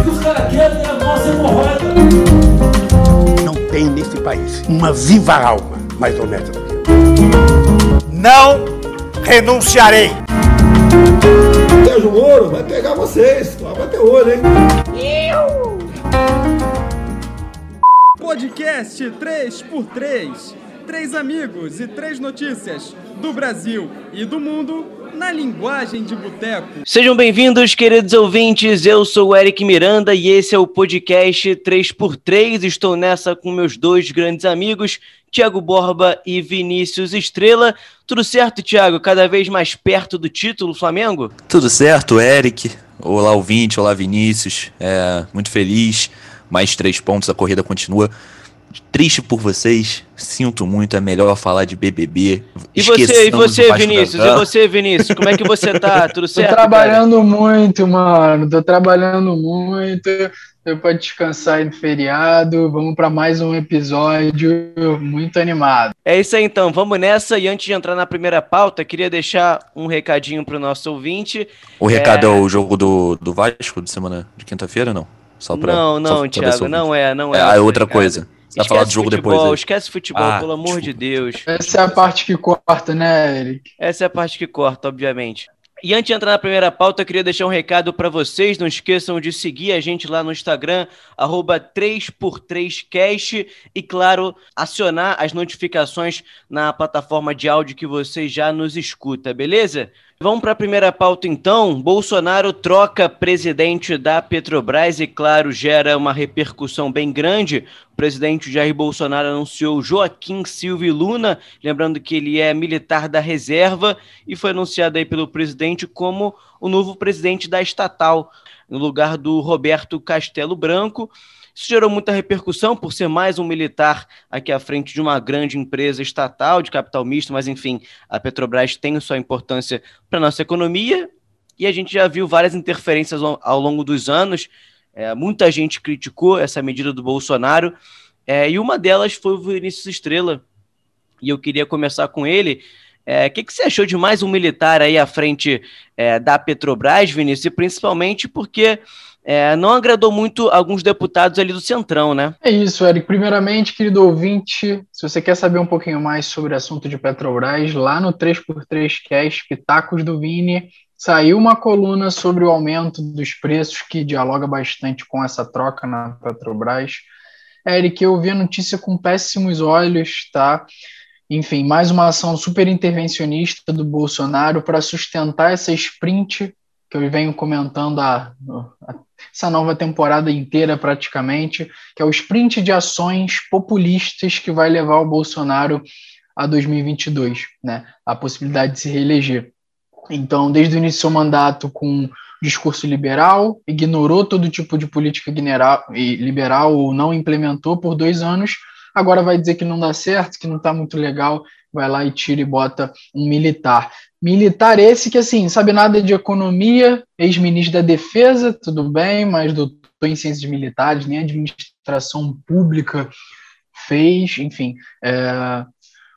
O que os caras querem é a nossa hemorroida. Não tem nesse país uma viva alma mais honesta do que eu. Não renunciarei. Sérgio Moro vai pegar vocês. Vai bater olho, hein? Podcast 3x3. Três amigos e três notícias do Brasil e do mundo na linguagem de boteco. Sejam bem-vindos, queridos ouvintes. Eu sou o Eric Miranda e esse é o podcast 3x3. Estou nessa com meus dois grandes amigos, Tiago Borba e Vinícius Estrela. Tudo certo, Tiago? Cada vez mais perto do título Flamengo? Tudo certo, Eric. Olá, ouvinte. Olá, Vinícius. É, muito feliz. Mais três pontos, a corrida continua. Triste por vocês, sinto muito, é melhor falar de BBB. E você, e você, Vinícius? E você, Vinícius? Como é que você tá? Tudo Tô certo? trabalhando muito, mano. Tô trabalhando muito. Deu pra descansar aí no feriado. Vamos pra mais um episódio. Muito animado. É isso aí então, vamos nessa. E antes de entrar na primeira pauta, queria deixar um recadinho pro nosso ouvinte. O recado é, o jogo do, do Vasco de semana de quinta-feira, não? Só pra, não, só não, pra Thiago, não é, não é. É, é outra recado. coisa. Você vai falar do jogo futebol, depois. aí. Esquece futebol, Ah, pelo amor de Deus. Essa é a parte que corta, né, Eric? Essa é a parte que corta, obviamente. E antes de entrar na primeira pauta, eu queria deixar um recado para vocês. Não esqueçam de seguir a gente lá no Instagram, arroba 3x3cast. E, claro, acionar as notificações na plataforma de áudio que você já nos escuta, beleza? Vamos para a primeira pauta então. Bolsonaro troca presidente da Petrobras e, claro, gera uma repercussão bem grande. O presidente Jair Bolsonaro anunciou Joaquim Silvio Luna, lembrando que ele é militar da reserva e foi anunciado aí pelo presidente como o novo presidente da estatal, no lugar do Roberto Castelo Branco. Isso gerou muita repercussão por ser mais um militar aqui à frente de uma grande empresa estatal de capital misto, mas enfim, a Petrobras tem sua importância para a nossa economia e a gente já viu várias interferências ao, longo dos anos. É, muita gente criticou essa medida do Bolsonaro é, e uma delas foi o Vinícius Estrela. E eu queria começar com ele. É, O que, que você achou de mais um militar aí à frente é, da Petrobras, Vinícius? E principalmente porque é, não agradou muito alguns deputados ali do Centrão, né? É isso, Eric. Primeiramente, querido ouvinte, se você quer saber um pouquinho mais sobre o assunto de Petrobras, lá no 3x3 Cast, Pitacos do Vini, saiu uma coluna sobre o aumento dos preços que dialoga bastante com essa troca na Petrobras. Eric, eu vi a notícia com péssimos olhos, tá? Enfim, mais uma ação super intervencionista do Bolsonaro para sustentar essa sprint que eu venho comentando há, há essa nova temporada inteira praticamente, que é o sprint de ações populistas que vai levar o Bolsonaro a 2022, né? A possibilidade de se reeleger. Então, desde o início do seu mandato com discurso liberal, ignorou todo tipo de política liberal ou não implementou por dois anos, agora vai dizer que não dá certo, que não está muito legal, vai lá e tira e bota um militar. Militar esse que, assim, sabe nada de economia, ex-ministro da Defesa, tudo bem, mas doutor em ciências militares, nem administração pública fez, enfim, é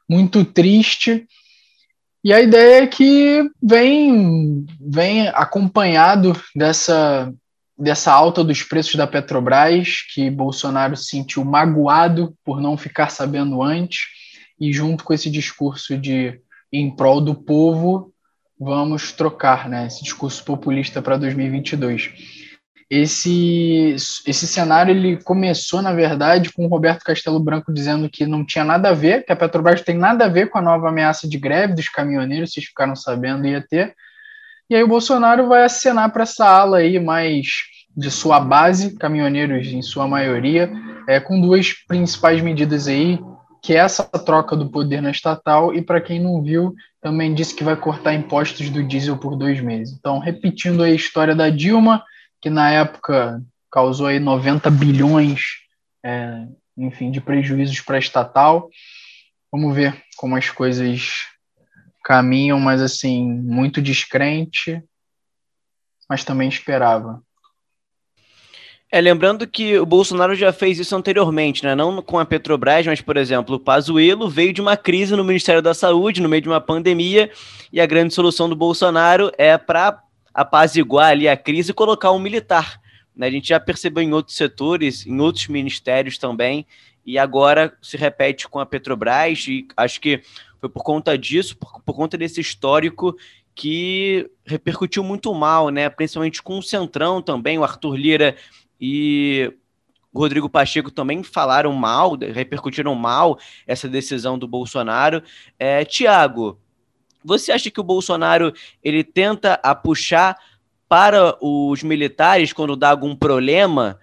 muito triste. E a ideia é que vem, vem acompanhado dessa, dessa alta dos preços da Petrobras, que Bolsonaro se sentiu magoado por não ficar sabendo antes, e junto com esse discurso de em prol do povo, vamos trocar né, esse discurso populista para 2022. Esse, esse cenário ele começou, na verdade, com o Roberto Castelo Branco dizendo que não tinha nada a ver, que a Petrobras tem nada a ver com a nova ameaça de greve dos caminhoneiros, vocês ficaram sabendo, ia ter. E aí o Bolsonaro vai acenar para essa ala aí mais de sua base, caminhoneiros em sua maioria, é, com duas principais medidas aí, que é essa troca do poder na estatal, e para quem não viu, também disse que vai cortar impostos do diesel por dois meses. Então, repetindo a história da Dilma, que na época causou aí 90 bilhões, é, enfim, de prejuízos para a estatal. Vamos ver como as coisas caminham, mas assim, muito descrente, mas também esperava. É, lembrando que o Bolsonaro já fez isso anteriormente, né? Não com a Petrobras, mas, por exemplo, o Pazuello veio de uma crise no Ministério da Saúde, no meio de uma pandemia, e a grande solução do Bolsonaro é para apaziguar ali a crise e colocar um militar Né? A gente já percebeu em outros setores, em outros ministérios também, e agora se repete com a Petrobras, e acho que foi por conta disso, por, por conta desse histórico que repercutiu muito mal, né? Principalmente com o Centrão também, o Arthur Lira e o Rodrigo Pacheco também falaram mal, repercutiram mal essa decisão do Bolsonaro. É, Tiago, você acha que o Bolsonaro ele tenta a puxar para os militares quando dá algum problema?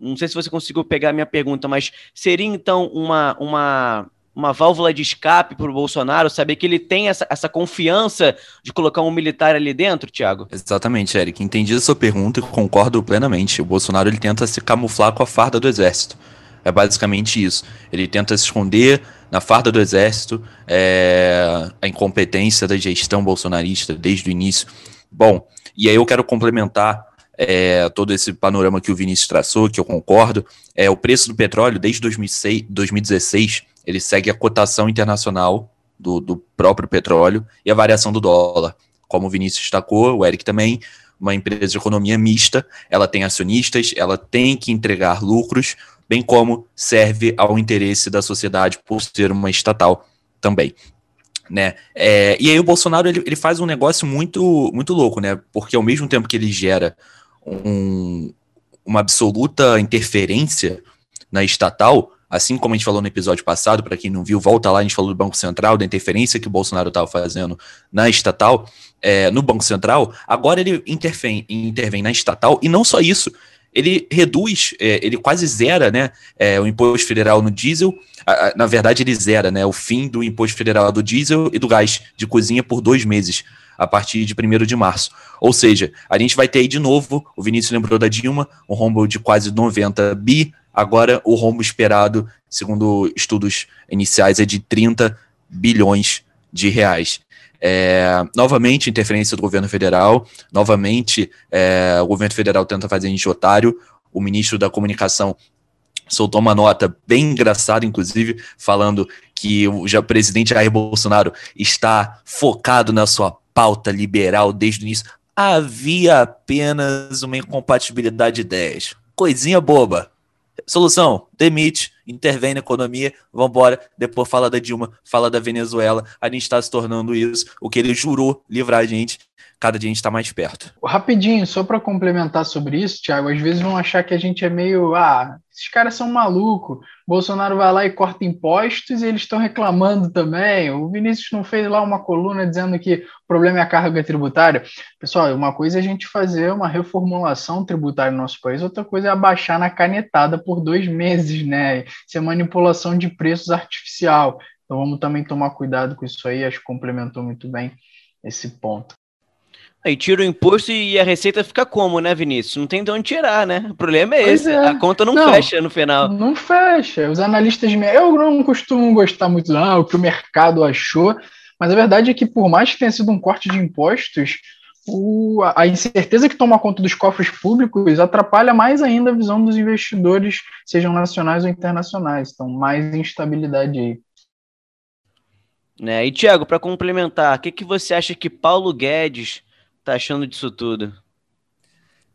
Não sei se você conseguiu pegar a minha pergunta, mas seria então uma, uma uma válvula de escape para o Bolsonaro, saber que ele tem essa, essa confiança de colocar um militar ali dentro, Tiago? Exatamente, Eric. Entendi a sua pergunta e concordo plenamente. O Bolsonaro ele tenta se camuflar com a farda do exército. É basicamente isso. Ele tenta se esconder na farda do exército, é, a incompetência da gestão bolsonarista desde o início. Bom, e aí eu quero complementar é, todo esse panorama que o Vinícius traçou, que eu concordo. É, o preço do petróleo desde 2006, 2016 ele segue a cotação internacional do, do próprio petróleo e a variação do dólar. Como o Vinícius destacou, o Eric também, uma empresa de economia mista, ela tem acionistas, ela tem que entregar lucros, bem como serve ao interesse da sociedade por ser uma estatal também. Né? É, e aí o Bolsonaro ele, ele faz um negócio muito muito louco, né? Porque ao mesmo tempo que ele gera um, uma absoluta interferência na estatal, Assim como a gente falou no episódio passado, para quem não viu, volta lá, a gente falou do Banco Central, da interferência que o Bolsonaro estava fazendo na estatal, é, no Banco Central, agora ele intervém, intervém na estatal, e não só isso, ele reduz, é, ele quase zera né, é, o imposto federal no diesel, a, a, na verdade ele zera né, o fim do imposto federal do diesel e do gás de cozinha por dois meses, a partir de 1 de março. Ou seja, a gente vai ter aí de novo, o Vinícius lembrou da Dilma, um rombo de quase 90 bi, Agora, o rombo esperado, segundo estudos iniciais, é de 30 bilhões de reais. É, novamente, interferência do governo federal, novamente, é, o governo federal tenta fazer de otário. O ministro da Comunicação soltou uma nota bem engraçada, inclusive, falando que o já, presidente Jair Bolsonaro está focado na sua pauta liberal desde o início. Havia apenas uma incompatibilidade de ideias. Coisinha boba. Solução: demite, intervém na economia, vambora. Depois fala da Dilma, fala da Venezuela. A gente está se tornando isso. O que ele jurou livrar a gente cada dia a gente está mais perto. Rapidinho, só para complementar sobre isso, Thiago, às vezes vão achar que a gente é meio, ah, esses caras são malucos. Bolsonaro vai lá e corta impostos e eles estão reclamando também. O Vinícius não fez lá uma coluna dizendo que o problema é a carga tributária. Pessoal, uma coisa é a gente fazer uma reformulação tributária no nosso país, outra coisa é abaixar na canetada por dois meses, né? Isso é manipulação de preços artificial. Então vamos também tomar cuidado com isso aí, acho que complementou muito bem esse ponto. Aí tira o imposto e a receita fica como, né, Vinícius? Não tem de onde tirar, né? O problema é pois esse. É. A conta não, não, fecha no final. Não fecha. Os analistas. Eu não costumo gostar muito, não, o que o mercado achou. Mas a verdade é que, por mais que tenha sido um corte de impostos, o, a incerteza que toma conta dos cofres públicos atrapalha mais ainda a visão dos investidores, sejam nacionais ou internacionais. Então, mais instabilidade aí. Né? E, Tiago, para complementar, o que, que você acha que Paulo Guedes tá achando disso tudo?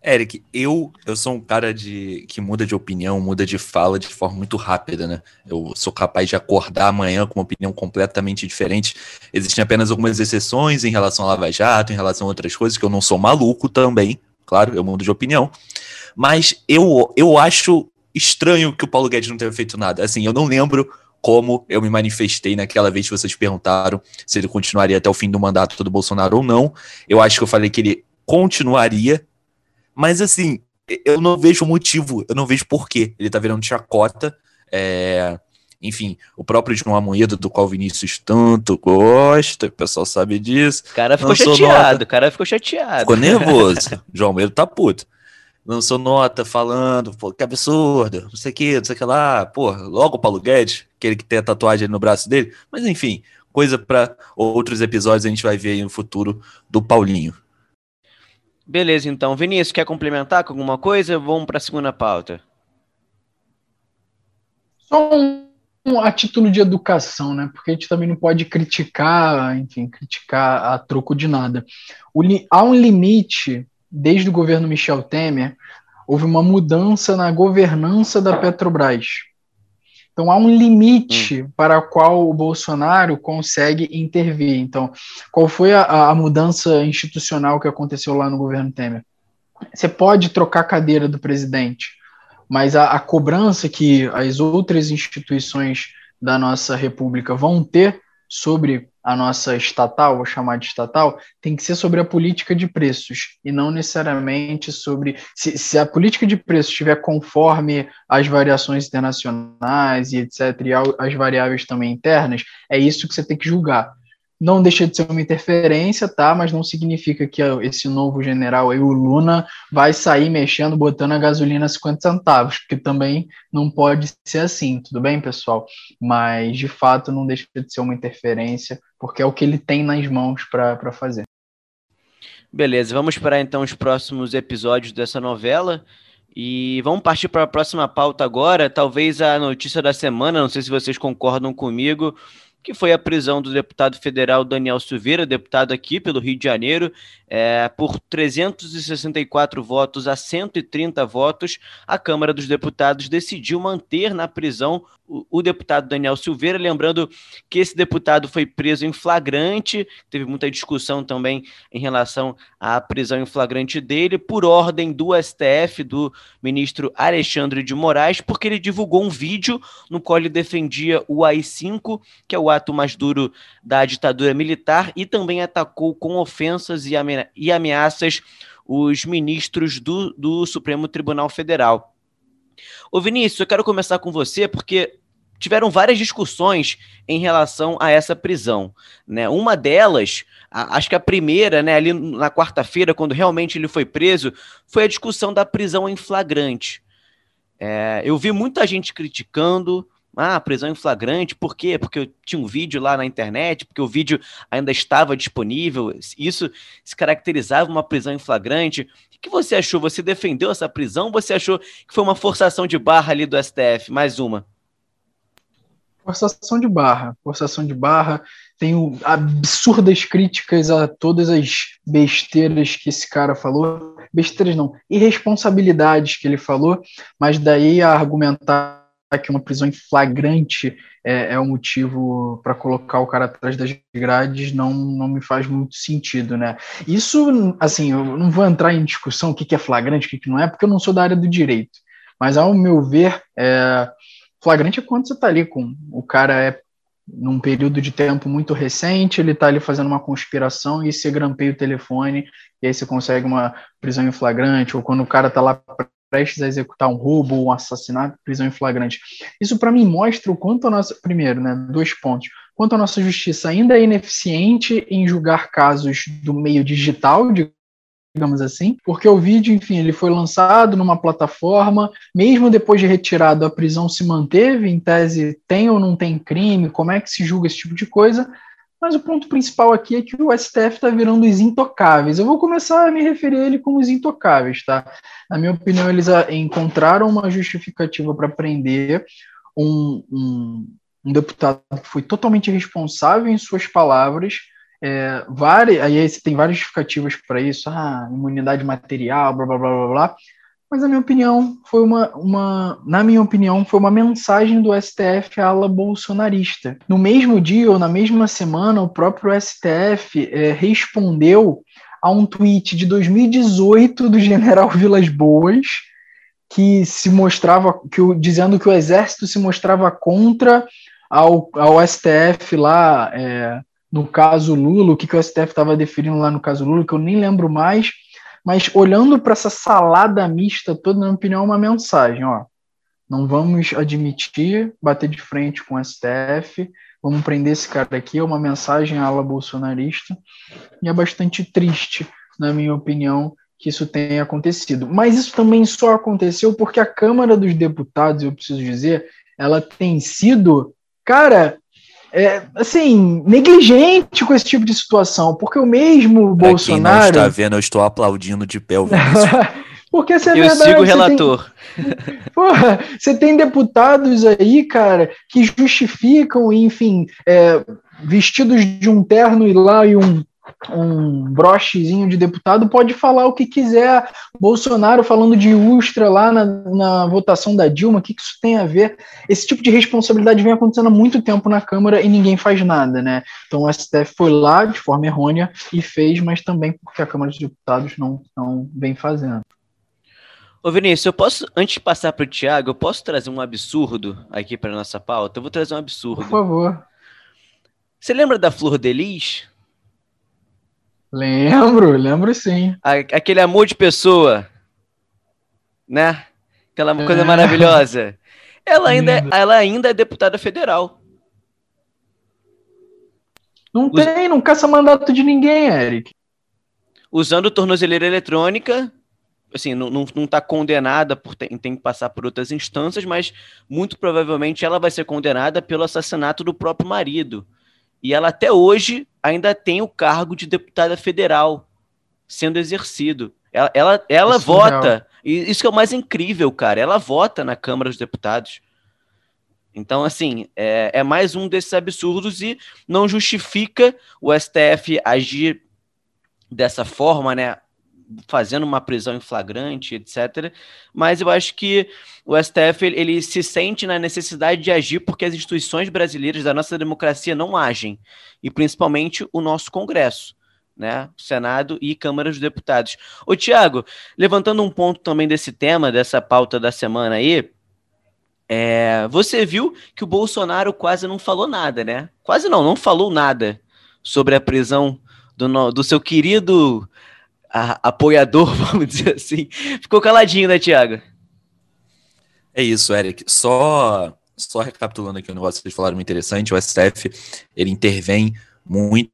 Eric, eu, eu sou um cara de que muda de opinião, muda de fala de forma muito rápida, né? Eu sou capaz de acordar amanhã com uma opinião completamente diferente. Existem apenas algumas exceções em relação à Lava Jato, em relação a outras coisas, que eu não sou maluco também, claro, eu mudo de opinião. Mas eu, eu acho estranho que o Paulo Guedes não tenha feito nada. Assim, eu não lembro como eu me manifestei naquela vez que vocês perguntaram se ele continuaria até o fim do mandato do Bolsonaro ou não. Eu acho que eu falei que ele continuaria, mas assim, eu não vejo motivo, eu não vejo porquê. Ele tá virando chacota. É, enfim, o próprio João Amoedo, do qual o Vinícius tanto gosta, o pessoal sabe disso. O cara ficou chateado, o cara ficou chateado. Ficou nervoso. João Amoedo tá puto lançou nota falando, pô, que absurdo, não sei o que, não sei o que lá, pô, logo o Paulo Guedes, aquele que tem a tatuagem no braço dele, mas enfim, coisa para outros episódios a gente vai ver aí no futuro do Paulinho. Beleza, então. Vinícius, quer complementar com alguma coisa? Vamos para a segunda pauta. Só um, a título de educação, né? Porque a gente também não pode criticar, enfim, criticar a troco de nada. O, há um limite desde o governo Michel Temer, houve uma mudança na governança da Petrobras. Então há um limite hum. para o qual o Bolsonaro consegue intervir. Então, qual foi a, a, mudança institucional que aconteceu lá no governo Temer? Você pode trocar a cadeira do presidente, mas a, a cobrança que as outras instituições da nossa república vão ter sobre a nossa estatal, vou chamar de estatal, tem que ser sobre a política de preços e não necessariamente sobre. Se, se a política de preços estiver conforme as variações internacionais e etc., e as variáveis também internas, é isso que você tem que julgar não deixa de ser uma interferência, tá? Mas não significa que esse novo general aí, o Luna, vai sair mexendo, botando a gasolina a 50 centavos, porque também não pode ser assim, tudo bem, pessoal? Mas, de fato, não deixa de ser uma interferência, porque é o que ele tem nas mãos para fazer. Beleza, vamos esperar então os próximos episódios dessa novela. E vamos partir para a próxima pauta agora. Talvez a notícia da semana, não sei se vocês concordam comigo, que foi a prisão do deputado federal Daniel Silveira, deputado aqui pelo Rio de Janeiro, é, por 364 votos a 130 votos, a Câmara dos Deputados decidiu manter na prisão o, deputado Daniel Silveira. Lembrando que esse deputado foi preso em flagrante, teve muita discussão também em relação à prisão em flagrante dele, por ordem do STF, do ministro Alexandre de Moraes, porque ele divulgou um vídeo no qual ele defendia o AI-5, que é o ato mais duro da ditadura militar, e também atacou com ofensas e ameaças e ameaças os ministros do, do Supremo Tribunal Federal. Ô Vinícius, eu quero começar com você porque tiveram várias discussões em relação a essa prisão. Né? Uma delas, a, acho que a primeira, né, ali na quarta-feira, quando realmente ele foi preso, foi a discussão da prisão em flagrante. É, eu vi muita gente criticando, ah, prisão em flagrante, por quê? Porque eu tinha um vídeo lá na internet, porque o vídeo ainda estava disponível, isso se caracterizava uma prisão em flagrante. O que você achou? Você defendeu essa prisão? Você achou que foi uma forçação de barra ali do STF? Mais uma. Forçação de barra, forçação de barra. Tenho absurdas críticas a todas as besteiras que esse cara falou. Besteiras não, irresponsabilidades que ele falou, mas daí a argumentar que uma prisão em flagrante é, é o motivo para colocar o cara atrás das grades não, não me faz muito sentido, né? Isso, assim, eu não vou entrar em discussão o que, que é flagrante, o que, que não é, porque eu não sou da área do direito. Mas, ao meu ver, é, flagrante é quando você está ali com o cara é num período de tempo muito recente, ele está ali fazendo uma conspiração e você grampeia o telefone e aí você consegue uma prisão em flagrante, ou quando o cara está lá prestes a executar um roubo ou um assassinato, prisão em flagrante. Isso para mim mostra o quanto a nossa, primeiro, né, dois pontos, quanto a nossa justiça ainda é ineficiente em julgar casos do meio digital, digamos assim, porque o vídeo, enfim, ele foi lançado numa plataforma, mesmo depois de retirado, a prisão se manteve, em tese tem ou não tem crime, como é que se julga esse tipo de coisa, mas o ponto principal aqui é que o STF está virando os intocáveis. Eu vou começar a me referir a ele como os intocáveis, tá? Na minha opinião, eles encontraram uma justificativa para prender um, um, um, deputado que foi totalmente responsável em suas palavras. É, várias, aí você tem várias justificativas para isso, ah, imunidade material, blá blá blá blá blá mas na minha opinião foi uma, uma na minha opinião foi uma mensagem do STF à ala bolsonarista. No mesmo dia ou na mesma semana, o próprio STF é, respondeu a um tweet de 2018 do General Vilas Boas que se mostrava que o, dizendo que o exército se mostrava contra ao, ao STF lá é, no caso Lula, o que, que o STF estava definindo lá no caso Lula, que eu nem lembro mais mas olhando para essa salada mista toda, na minha opinião, é uma mensagem, ó. Não vamos admitir bater de frente com o STF, vamos prender esse cara aqui, é uma mensagem à ala bolsonarista, e é bastante triste, na minha opinião, que isso tenha acontecido. Mas isso também só aconteceu porque a Câmara dos Deputados, eu preciso dizer, ela tem sido, cara, é, assim, negligente com esse tipo de situação, porque o mesmo pra Bolsonaro. Quem não está vendo, eu estou aplaudindo de pé o Porque se é eu verdade, sigo o relator. Tem... Porra, você tem deputados aí, cara, que justificam, enfim, é, vestidos de um terno e lá e um um brochezinho de deputado, pode falar o que quiser. Bolsonaro falando de Ustra lá na, na votação da Dilma, o que, que isso tem a ver? Esse tipo de responsabilidade vem acontecendo há muito tempo na Câmara e ninguém faz nada, né? Então o STF foi lá de forma errônea e fez, mas também porque a Câmara dos Deputados não, não vem fazendo. Ô Vinícius, eu posso, antes de passar para o Thiago, eu posso trazer um absurdo aqui para nossa pauta? Eu vou trazer um absurdo. Por favor. Você lembra da Flor de Lis? Lembro, lembro sim. Aquele amor de pessoa, né? Aquela coisa é. maravilhosa. Ela ainda, é, ela ainda é deputada federal. Não Us... tem, não caça mandato de ninguém, Eric. Usando tornozeleira eletrônica, assim, não, não, não tá condenada por ter, tem que passar por outras instâncias, mas muito provavelmente ela vai ser condenada pelo assassinato do próprio marido. E ela até hoje ainda tem o cargo de deputada federal sendo exercido. Ela, ela, ela vota. E isso que é o mais incrível, cara. Ela vota na Câmara dos Deputados. Então, assim, é, é mais um desses absurdos e não justifica o STF agir dessa forma, né? Fazendo uma prisão em flagrante, etc. Mas eu acho que o STF ele, se sente na necessidade de agir porque as instituições brasileiras da nossa democracia não agem, e principalmente o nosso Congresso. Né, Senado e Câmara dos Deputados. Ô, Tiago, levantando um ponto também desse tema, dessa pauta da semana aí, é, você viu que o Bolsonaro quase não falou nada, né? Quase não, não falou nada sobre a prisão do, do seu querido a, apoiador, vamos dizer assim, ficou caladinho, né, Tiago? É isso, Eric. Só, só recapitulando aqui um negócio que vocês falaram muito interessante, o STF, ele intervém muito,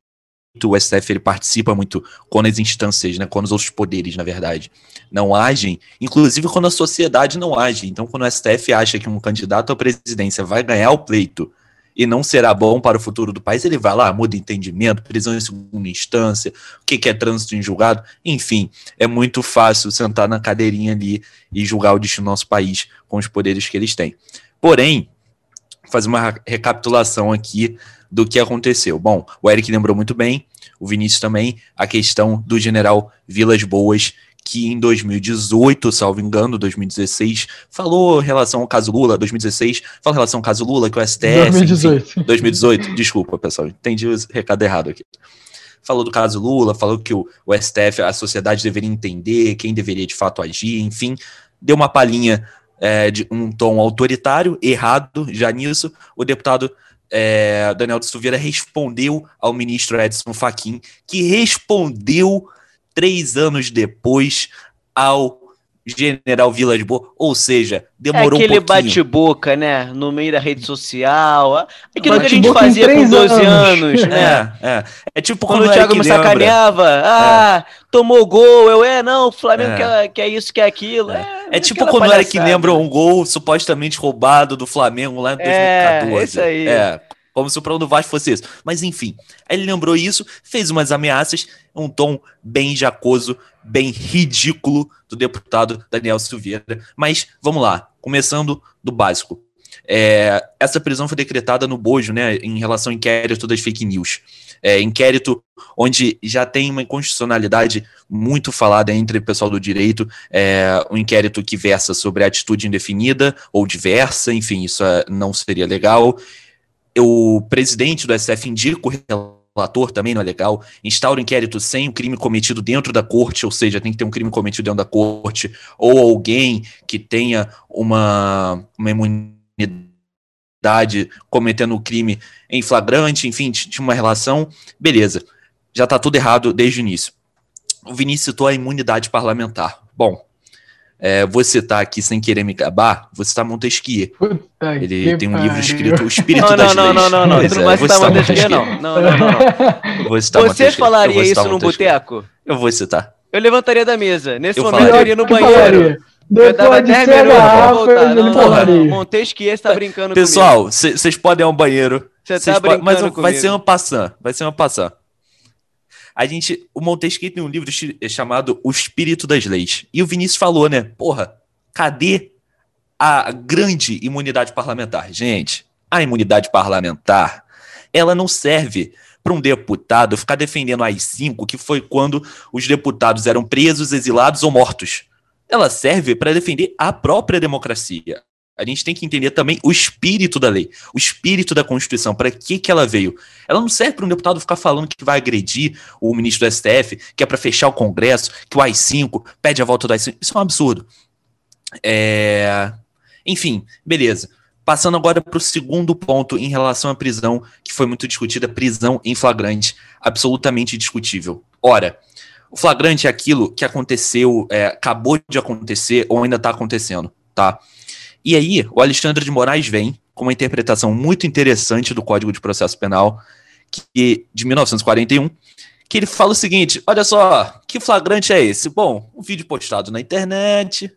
o STF ele participa muito quando as instâncias, né, quando os outros poderes, na verdade, não agem, inclusive quando a sociedade não age. Então, quando o STF acha que um candidato à presidência vai ganhar o pleito e não será bom para o futuro do país, ele vai lá, muda entendimento, prisão em segunda instância, o que, que é trânsito em julgado, enfim, é muito fácil sentar na cadeirinha ali e julgar o destino do nosso país com os poderes que eles têm. Porém, fazer uma recapitulação aqui do que aconteceu. Bom, o Eric lembrou muito bem, o Vinícius também, a questão do general Vilas Boas, que em 2018, salvo engano, 2016, falou em relação ao caso Lula, 2016, falou em relação ao caso Lula, que o STF. 2018. Enfim, 2018, desculpa, pessoal, entendi o recado errado aqui. Falou do caso Lula, falou que o, o STF, a sociedade deveria entender quem deveria de fato agir, enfim, deu uma palhinha é, de um tom autoritário, errado já nisso. O deputado é, Daniel de Silveira respondeu ao ministro Edson Fachin, que respondeu três anos depois ao General Vila de Boa, ou seja, demorou é aquele um pouquinho. bate-boca, né, no meio da rede social, aquilo que a gente fazia com 12 anos, anos né? É, é. é tipo quando, quando o Thiago me sacaneava, é. ah, é. tomou gol, eu, é, não, o Flamengo é. Quer, quer isso, quer aquilo. É, é, é tipo quando o Eric lembra um gol supostamente roubado do Flamengo lá em 2014. É, isso aí. É, como se o plano do Vasco fosse isso. Mas enfim, ele lembrou isso, fez umas ameaças, um tom bem jacoso, bem ridículo do deputado Daniel Silveira. Mas vamos lá, começando do básico. É, essa prisão foi decretada no Bojo, né, em relação ao inquérito das fake news. É, inquérito onde já tem uma inconstitucionalidade muito falada entre o pessoal do direito, é, um inquérito que versa sobre atitude indefinida ou diversa, enfim, isso é, não seria legal o presidente do SF indica o relator, também não é legal, instaura o inquérito sem o crime cometido dentro da corte, ou seja, tem que ter um crime cometido dentro da corte, ou alguém que tenha uma, uma imunidade cometendo o crime em flagrante, enfim, tinha uma relação, beleza, já está tudo errado desde o início. O Vinícius citou a imunidade parlamentar. Bom, é, vou citar aqui sem querer me gabar, vou citar Montesquieu. Puta Ele tem um pariu. livro escrito O Espírito não, das não, Leis. Não, não, não, não, não vai citar Montesquieu, não. Não, não, não. Vou citar Você falaria isso no boteco? Eu vou citar. Eu levantaria da mesa. Nesse Eu momento falaria. eu iria no banheiro. Eu dava 10 minutos pra voltar. Não, não, Montesquieu está brincando Pessoal, vocês podem ir ao banheiro. Você tá brincando Mas vai ser uma passã. Vai ser uma passã. A gente, o Montesquieu tem um livro chamado O Espírito das Leis. E o Vinícius falou, né? Porra, cadê a grande imunidade parlamentar? Gente, a imunidade parlamentar, ela não serve para um deputado ficar defendendo a AI-5, que foi quando os deputados eram presos, exilados ou mortos. Ela serve para defender a própria democracia. A gente tem que entender também o espírito da lei, o espírito da Constituição, para que, que ela veio. Ela não serve para um deputado ficar falando que vai agredir o ministro do STF, que é para fechar o Congresso, que o AI-5 pede a volta do AI-5. Isso é um absurdo. É... Enfim, beleza. Passando agora para o segundo ponto em relação à prisão, que foi muito discutida, prisão em flagrante, absolutamente discutível. Ora, o flagrante é aquilo que aconteceu, é, acabou de acontecer ou ainda está acontecendo, tá? E aí, o Alexandre de Moraes vem com uma interpretação muito interessante do Código de Processo Penal, que, de 1941, que ele fala o seguinte: olha só, que flagrante é esse? Bom, um vídeo postado na internet,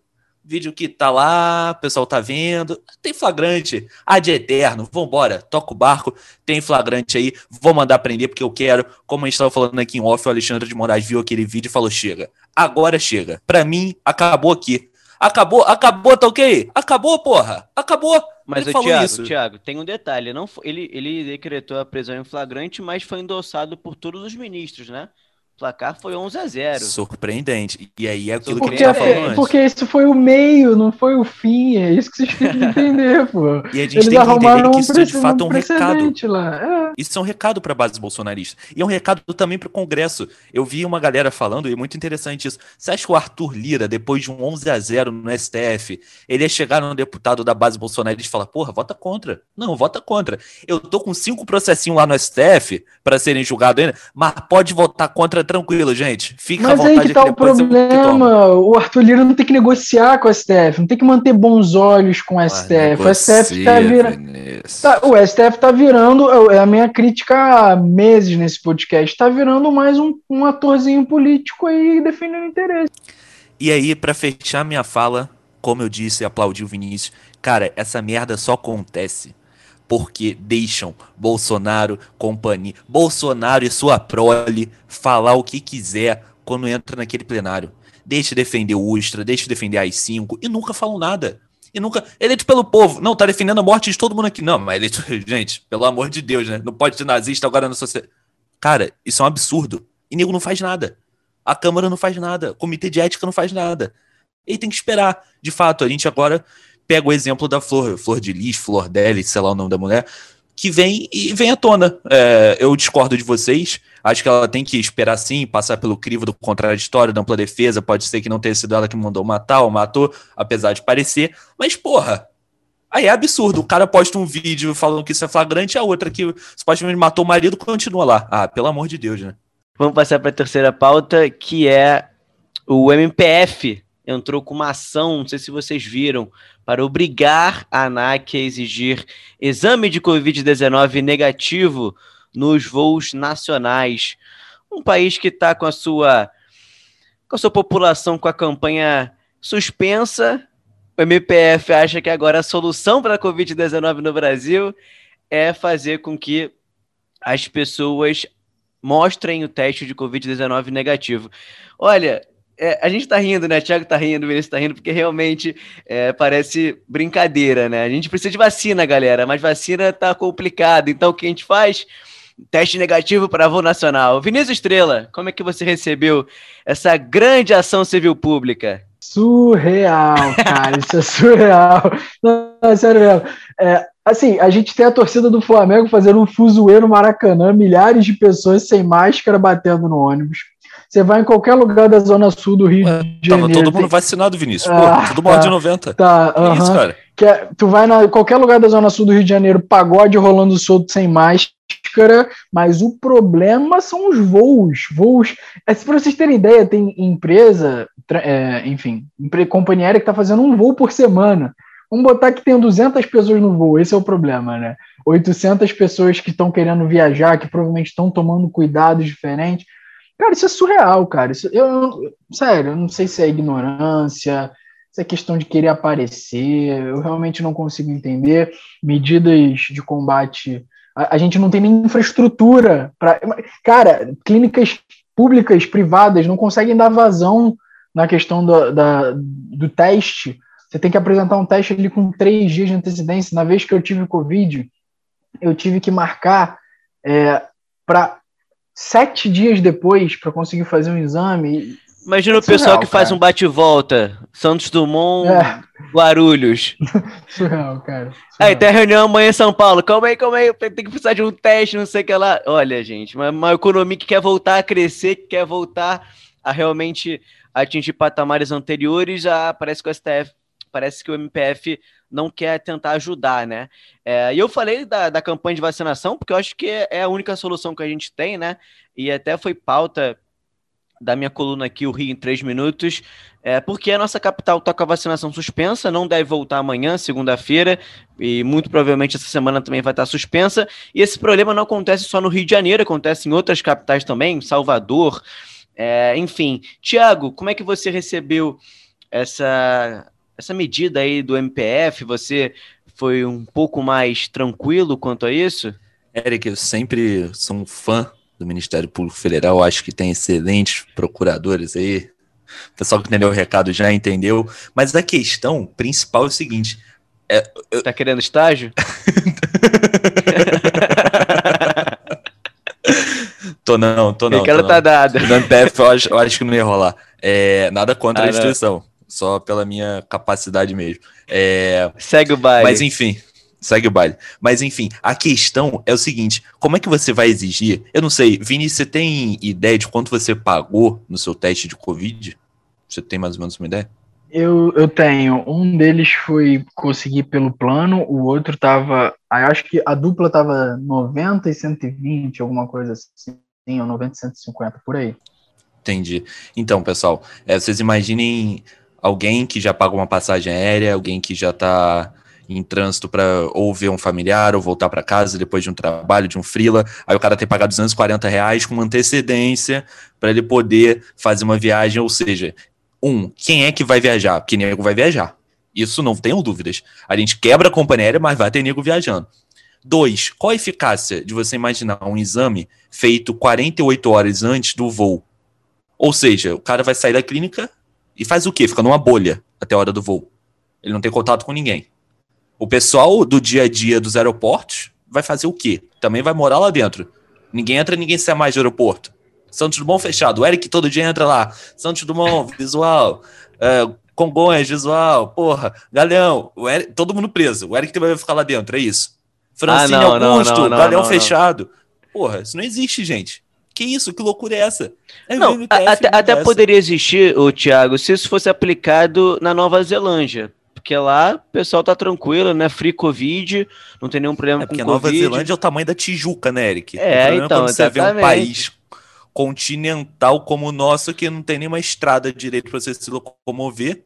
vídeo que tá lá, o pessoal tá vendo, tem flagrante, ah, de eterno, vambora, toca o barco, tem flagrante aí, vou mandar prender porque eu quero, como a gente tava falando aqui em off, o Alexandre de Moraes viu aquele vídeo e falou, chega, agora chega, pra mim, acabou aqui, Acabou, acabou, tá ok? Acabou, porra. Acabou. Mas o Thiago, isso. Thiago, tem um detalhe. Não, ele, ele decretou a prisão em flagrante, mas foi endossado por todos os ministros, né? Placar foi 11 a 0 Surpreendente. E aí é aquilo porque, que a gente tá falando antes. Porque isso foi o meio, não foi o fim. É isso que vocês têm que entender, pô. E a gente Eles tem que entender que isso é de fato um recado. É. Isso é um recado para a base bolsonarista. E é um recado também para o Congresso. Eu vi uma galera falando, e é muito interessante isso. Você acha que o Arthur Lira, depois de um 11 a 0 no STF, ele ia chegar num deputado da base bolsonarista e falar: porra, vota contra. Não, vota contra. Eu tô com cinco processinhos lá no STF para serem julgados ainda, mas pode votar contra tranquilo, gente. Fica Mas à vontade. aí que tá o problema. O Arthur Lira não tem que negociar com a STF, não tem que manter bons olhos com a STF. o STF tá virando. Tá, o STF tá virando. É a minha crítica há meses nesse podcast. Tá virando mais um, um atorzinho político aí defendendo interesse. E aí, para fechar minha fala, como eu disse, aplaudiu o Vinícius. Cara, essa merda só acontece porque deixam Bolsonaro, companhia, Bolsonaro e sua prole falar o que quiser quando entra naquele plenário. Deixe defender o Ustra, deixe defender as 5 e nunca falam nada. E nunca. Eleito pelo povo. Não, tá defendendo a morte de todo mundo aqui. Não, mas eleito. Gente, pelo amor de Deus, né? Não pode ser nazista agora na sociedade. Cara, isso é um absurdo. E nego não faz nada. A Câmara não faz nada. O Comitê de Ética não faz nada. E tem que esperar. De fato, a gente agora pega o exemplo da Flor, Flor de Lis, Flor Deli, sei lá o nome da mulher, que vem e vem à tona. É, eu discordo de vocês. Acho que ela tem que esperar sim, passar pelo crivo do contraditório, da ampla defesa. Pode ser que não tenha sido ela que mandou matar ou matou, apesar de parecer. Mas, porra, aí é absurdo. O cara posta um vídeo falando que isso é flagrante, a outra que supostamente matou o marido continua lá. Ah, pelo amor de Deus, né? Vamos passar para a terceira pauta, que é o MPF entrou com uma ação, não sei se vocês viram, para obrigar a ANAC a exigir exame de Covid-19 negativo nos voos nacionais. Um país que está com a sua com a sua população com a campanha suspensa. O MPF acha que agora a solução para a Covid-19 no Brasil é fazer com que as pessoas mostrem o teste de Covid-19 negativo. Olha, é, a gente tá rindo, né? Thiago tá rindo, Vinícius tá rindo, porque realmente é, parece brincadeira, né? A gente precisa de vacina, galera, mas vacina tá complicado. Então, o que a gente faz? Teste negativo para voo nacional. Vinícius Estrela, como é que você recebeu essa grande ação civil pública? Surreal, cara, isso é surreal. Não, é sério mesmo. É, assim, a gente tem a torcida do Flamengo fazendo um fuzuê no Maracanã, milhares de pessoas sem máscara batendo no ônibus. Você vai em qualquer lugar da zona sul do Rio Ué, de Janeiro. Tava todo mundo vacinado, Vinícius. Pô, ah, tudo mal tá, de 90. Tá, uh -huh. isso, cara? Que é, tu vai em qualquer lugar da zona sul do Rio de Janeiro, pagode rolando solto sem máscara, mas o problema são os voos. Voos. É, para vocês terem ideia, tem empresa, é, enfim, companhia aérea que está fazendo um voo por semana. Vamos botar que tem 200 pessoas no voo, esse é o problema, né? 800 pessoas que estão querendo viajar, que provavelmente estão tomando cuidados diferentes. Cara, isso é surreal, cara. Isso, eu, sério, eu não sei se é ignorância, se é questão de querer aparecer, eu realmente não consigo entender. Medidas de combate. A, a gente não tem nem infraestrutura para. Cara, clínicas públicas, privadas, não conseguem dar vazão na questão do, da, do teste. Você tem que apresentar um teste ali com três dias de antecedência. Na vez que eu tive Covid, eu tive que marcar é, para sete dias depois para conseguir fazer um exame. Imagina o Surreal, pessoal que faz cara. um bate-volta. Santos Dumont, É. Guarulhos. Surreal, cara. Aí Surreal. tem a reunião amanhã em São Paulo. Calma aí, calma aí. Tem que precisar de um teste, não sei o que lá. Olha, gente, uma, uma economia que quer voltar a crescer, que quer voltar a realmente atingir patamares anteriores. Ah, parece que o STF, parece que o MPF não quer tentar ajudar, né? É, e eu falei da, da campanha de vacinação, porque eu acho que é, a única solução que a gente tem, né? E até foi pauta da minha coluna aqui, o Rio em 3 minutos, é, porque a nossa capital está com a vacinação suspensa, não deve voltar amanhã, segunda-feira, e muito provavelmente essa semana também vai estar suspensa. E esse problema não acontece só no Rio de Janeiro, acontece em outras capitais também, Salvador, é, enfim. Tiago, como é que você recebeu essa, essa medida aí do MPF? Você foi um pouco mais tranquilo quanto a isso? Eric, eu sempre sou um fã do Ministério Público Federal, acho que tem excelentes procuradores aí. O pessoal que entendeu o recado já entendeu. Mas a questão principal é o seguinte: Tá querendo estágio? tô não, tô não. Não. tá dada. No MPF eu acho, eu acho que não ia rolar. É, nada contra Ah, a não. Só pela minha capacidade mesmo. É, Segue o baile. mas enfim, segue o baile. Mas enfim, a questão é o seguinte: como é que você vai exigir? Eu não sei, Vini, você tem ideia de quanto você pagou no seu teste de Covid? Você tem mais ou menos uma ideia? Eu, eu tenho. Um deles foi conseguir pelo plano, o outro tava. Acho que a dupla tava 90 e 120, alguma coisa assim, ou 90 e 150, por aí. Entendi. Então, pessoal, é, vocês imaginem alguém que já pagou uma passagem aérea, alguém que já está em trânsito para ou ver um familiar ou voltar para casa depois de um trabalho, de um freela. Aí o cara tem que pagar 240 reais com antecedência para ele poder fazer uma viagem. Ou seja, um, quem é que vai viajar? Porque nego vai viajar. Isso não tenho dúvidas. A gente quebra a companhia aérea, mas vai ter nego viajando. Dois, qual a eficácia de você imaginar um exame feito 48 horas antes do voo? Ou seja, o cara vai sair da clínica e faz o quê? Fica numa bolha até a hora do voo. Ele não tem contato com ninguém. O pessoal do dia a dia dos aeroportos vai fazer o quê? Também vai morar lá dentro. Ninguém entra, ninguém sai mais do aeroporto. Santos Dumont fechado. O Eric todo dia entra lá. Santos Dumont, visual. É, Congonhas, visual. Porra, Galeão. O Eric- todo mundo preso. O Eric também vai ficar lá dentro, é isso. Francine Ah, não, Augusto, não, não, Galeão fechado. Porra, isso não existe, gente. Que isso? Que loucura é essa? É Não, MPF, a- até, até poderia existir, o Thiago, se isso fosse aplicado na Nova Zelândia. Porque lá o pessoal tá tranquilo, né? Free Covid, não tem nenhum problema É porque a com Nova Covid. Zelândia é o tamanho da Tijuca, né, Eric? É, problema então, quando você vê um país continental como o nosso, que não tem nenhuma estrada direito pra você se locomover,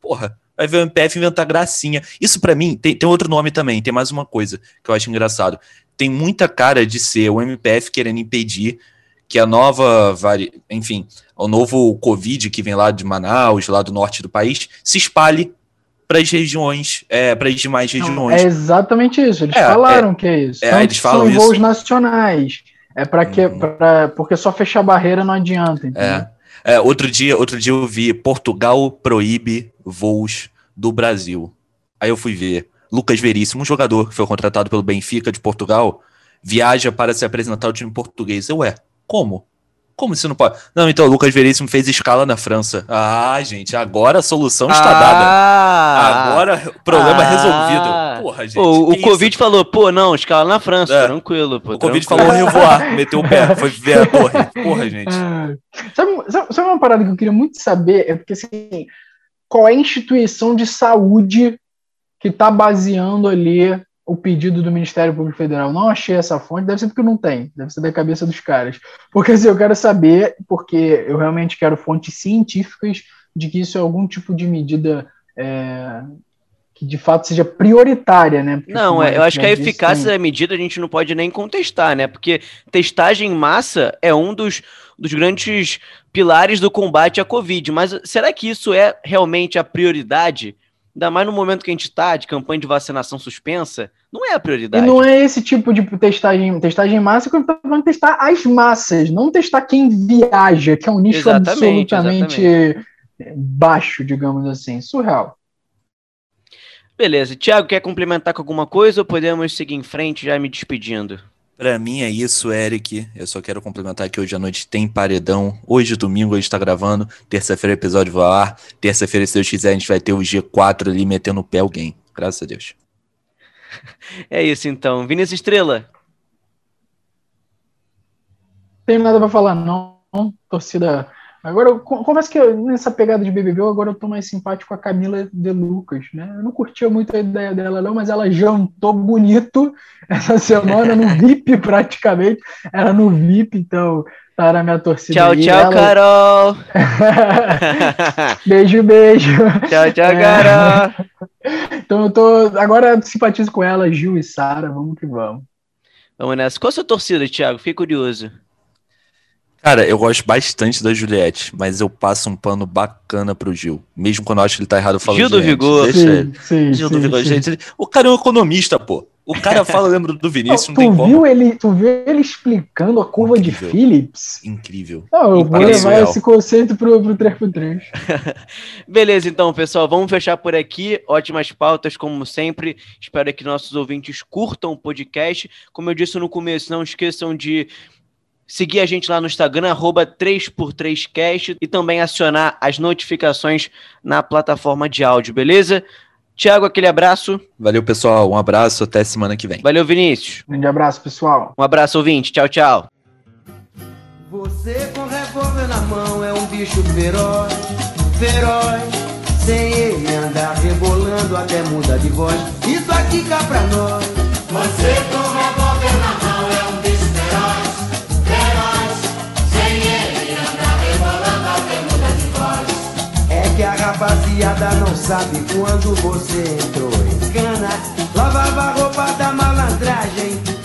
porra, vai ver o MPF inventar gracinha. Isso pra mim, tem, tem outro nome também, tem mais uma coisa que eu acho engraçado. Tem muita cara de ser o MPF querendo impedir que a nova, vari... enfim, o novo Covid que vem lá de Manaus, lá do norte do país, se espalhe para as regiões, é, para as demais regiões. é exatamente isso. Eles É, falaram que é isso. é, Tanto eles falam são isso. voos nacionais. É para que, Uhum. pra, porque só fechar a barreira não adianta. entendeu? É. É, outro dia, outro dia eu vi Portugal proíbe voos do Brasil. Aí eu fui ver Lucas Veríssimo, um jogador que foi contratado pelo Benfica de Portugal, viaja para se apresentar ao time português. Eu, ué, como? Como isso não pode? Não, então, o Lucas Veríssimo fez escala na França. Ah, gente, agora a solução está dada. Ah, Agora o problema Ah. resolvido. Porra, gente. Pô, o Covid isso? falou, pô, não, escala na França, É. tranquilo, pô. O Covid tranquilo. falou revoar, meteu o pé, foi ver a torre. Porra, gente. Sabe, sabe- sabe uma parada que eu queria muito saber? É porque assim, qual é a instituição de saúde que está baseando ali o pedido do Ministério Público Federal? Não achei essa fonte, deve ser porque não tem, deve ser da cabeça dos caras. Porque assim, eu quero saber, porque eu realmente quero fontes científicas de que isso é algum tipo de medida é, que de fato seja prioritária, né? Porque, Não, é, eu acho que a eficácia tem- da medida a gente não pode nem contestar, né? Porque testagem em massa é um dos, dos grandes pilares do combate à Covid. Mas será que isso é realmente a prioridade? Ainda mais no momento que a gente está de campanha de vacinação suspensa, não é a E prioridade. não é esse tipo de testagem, testagem em massa que eu tô falando testar as massas, não testar quem viaja, que é um nicho Exatamente, absolutamente baixo, digamos assim, surreal. Beleza. Tiago, quer complementar com alguma coisa ou podemos seguir em frente já me despedindo? Pra mim é isso, Eric. Eu só quero complementar que hoje à noite tem paredão. Hoje, domingo, a gente tá gravando. Terça-feira, o episódio vai ao ar. Terça-feira, se Deus quiser, a gente vai ter o G4 ali metendo o pé alguém. Graças a Deus. É isso então. Vinícius Estrela. Tenho nada pra falar, não. Torcida. Agora, eu co- confesso que eu, nessa pegada de BBB, agora eu tô mais simpático com a Camila De Lucas, né? Eu não curtia muito a ideia dela, não, mas ela jantou bonito essa semana no VIP, praticamente. Era no VIP, então tá na minha torcida. Tchau, aí. tchau, Ela- Carol. beijo, beijo. tchau, tchau, É. Carol. Então eu tô. Agora eu simpatizo com ela, Gil e Sara, vamos que vamos. Vamos nessa. Qual a sua torcida, Thiago? Fiquei curioso. Cara, eu gosto bastante da Juliette, mas eu passo um pano bacana pro Gil. Mesmo quando eu acho que ele tá errado, eu falo Gil do "Gente, Vigor." Deixa ele. sim, Gil do sim, Vigor. sim. Gente, o cara é um economista, pô. O cara fala, lembra do Vinícius, não tu tem como. viu ele, tu viu ele explicando a curva Incrível. de Phillips? Incrível. Não, eu vou levar esse conceito pro, pro 3x3. Beleza, então, pessoal, vamos fechar por aqui. Ótimas pautas, como sempre. Espero que nossos ouvintes curtam o podcast. Como eu disse no começo, não esqueçam de seguir a gente lá no Instagram, arroba 3x3cast, e também acionar as notificações na plataforma de áudio, beleza? Tiago, aquele abraço. Valeu, pessoal. Um abraço. Até semana que vem. Valeu, Vinícius. Grande abraço, pessoal. Um abraço, ouvinte. Tchau, tchau. Você com revólver na mão é um bicho feroz, feroz. Sem ele andar rebolando até muda de voz. Isso aqui cá pra nós. Você com revólver que a rapaziada não sabe quando você entrou em cana. Lavava a roupa da malandragem